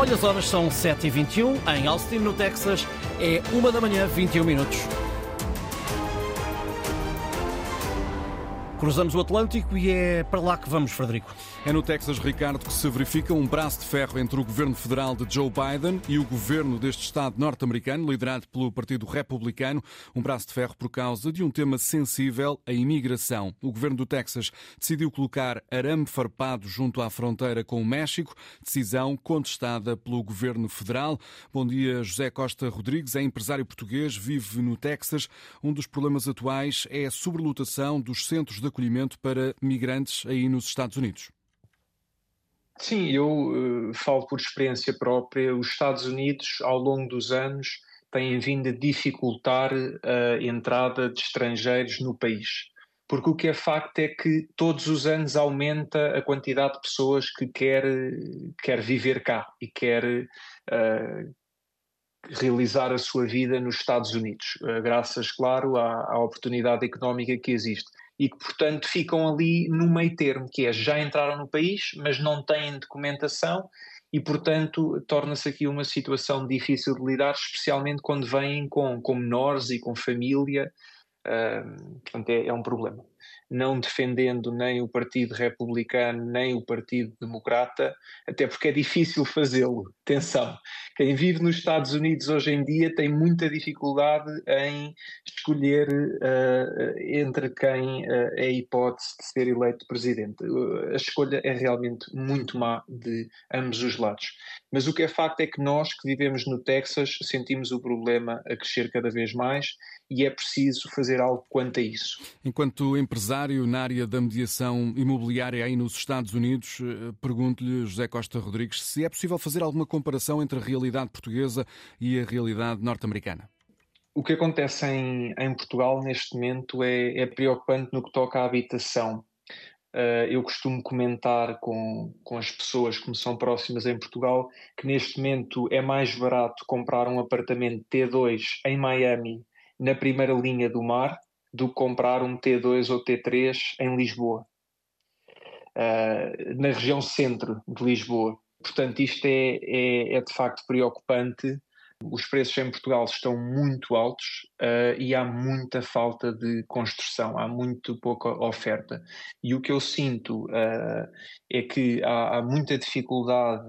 Olha, as horas são 7h21 em Austin, no Texas. É 1 da manhã, 21 minutos. Cruzamos o Atlântico e é para lá que vamos, Frederico. É no Texas, Ricardo, que se verifica um braço de ferro entre o governo federal de Joe Biden e o governo deste Estado norte-americano, liderado pelo Partido Republicano. Um braço de ferro por causa de um tema sensível, a imigração. O governo do Texas decidiu colocar arame farpado junto à fronteira com o México, decisão contestada pelo governo federal. Bom dia, José Costa Rodrigues, é empresário português, vive no Texas. Um dos problemas atuais é a sobrelotação dos centros de acolhimento para migrantes aí nos Estados Unidos. Sim, eu uh, falo por experiência própria. Os Estados Unidos, ao longo dos anos, têm vindo a dificultar a entrada de estrangeiros no país. Porque o que é facto é que todos os anos aumenta a quantidade de pessoas que quer, quer viver cá e quer uh, realizar a sua vida nos Estados Unidos, graças, claro, à, à oportunidade económica que existe e que, portanto, ficam ali no meio termo, que é já entraram no país, mas não têm documentação e, portanto, torna-se aqui uma situação difícil de lidar, especialmente quando vêm com, com menores e com família. Uh, portanto, é, é um problema não defendendo nem o Partido Republicano nem o Partido Democrata, até porque é difícil fazê-lo. Atenção, quem vive nos Estados Unidos hoje em dia tem muita dificuldade em escolher uh, entre quem uh, é a hipótese de ser eleito presidente. A escolha é realmente muito má de ambos os lados. Mas o que é facto é que nós que vivemos no Texas sentimos o problema a crescer cada vez mais e é preciso fazer algo quanto a isso. Enquanto empresário na área da mediação imobiliária aí nos Estados Unidos, eh, pergunto-lhe, José Costa Rodrigues, se é possível fazer alguma comparação entre a realidade portuguesa e a realidade norte-americana. O que acontece em, em Portugal neste momento é, é preocupante no que toca à habitação. Uh, eu costumo comentar com, com as pessoas que me são próximas em Portugal que neste momento é mais barato comprar um apartamento T2 em Miami na primeira linha do mar do que comprar um T2 ou T3 em Lisboa, uh, na região centro de Lisboa. Portanto, isto é, é, é, de facto preocupante. Os preços em Portugal estão muito altos uh, e há muita falta de construção, há muito pouca oferta. E o que eu sinto uh, é que há, há muita dificuldade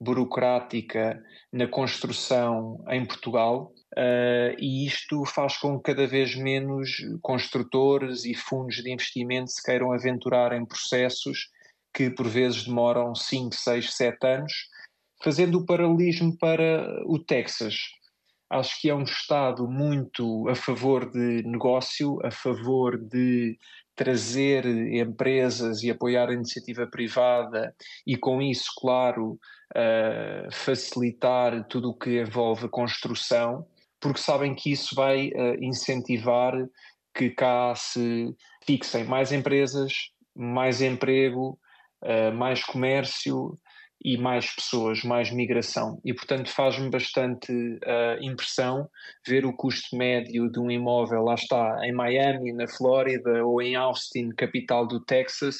burocrática na construção em Portugal Uh, e isto faz com que cada vez menos construtores e fundos de investimento se queiram aventurar em processos que por vezes demoram 5, 6, 7 anos, fazendo o paralelismo para o Texas. Acho que é um Estado muito a favor de negócio, a favor de trazer empresas e apoiar a iniciativa privada e, com isso, claro, uh, facilitar tudo o que envolve construção porque sabem que isso vai uh, incentivar que cá se fixem mais empresas, mais emprego, uh, mais comércio e mais pessoas, mais migração. E, portanto, faz-me bastante uh, impressão ver o custo médio de um imóvel, lá está, em Miami, na Flórida, ou em Austin, capital do Texas,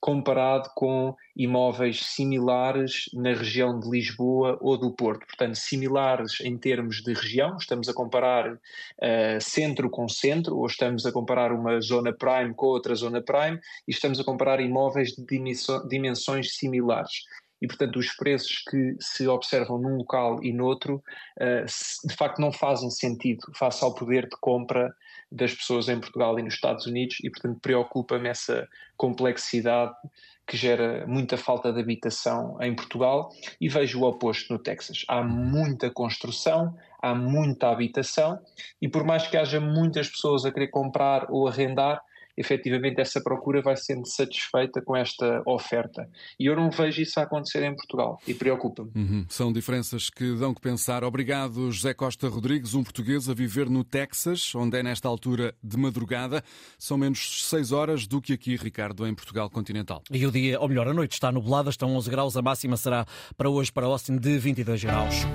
comparado com imóveis similares na região de Lisboa ou do Porto. Portanto, similares em termos de região, estamos a comparar uh, centro com centro, ou estamos a comparar uma zona prime com outra zona prime, e estamos a comparar imóveis de dimensões similares e, portanto, os preços que se observam num local e noutro, uh, de facto, não fazem sentido face ao poder de compra das pessoas em Portugal e nos Estados Unidos, e, portanto, preocupa-me essa complexidade que gera muita falta de habitação em Portugal. E vejo o oposto no Texas. Há muita construção, há muita habitação. E por mais que haja muitas pessoas a querer comprar ou arrendar, efetivamente essa procura vai sendo satisfeita com esta oferta. E eu não vejo isso a acontecer em Portugal e preocupa-me. Uhum. São diferenças que dão que pensar. Obrigado, José Costa Rodrigues, um português a viver no Texas, onde é nesta altura de madrugada. São menos 6 horas do que aqui, Ricardo, em Portugal continental. E o dia, ou melhor, a noite está nublada, estão 11 graus, a máxima será para hoje para Austin de 22 graus.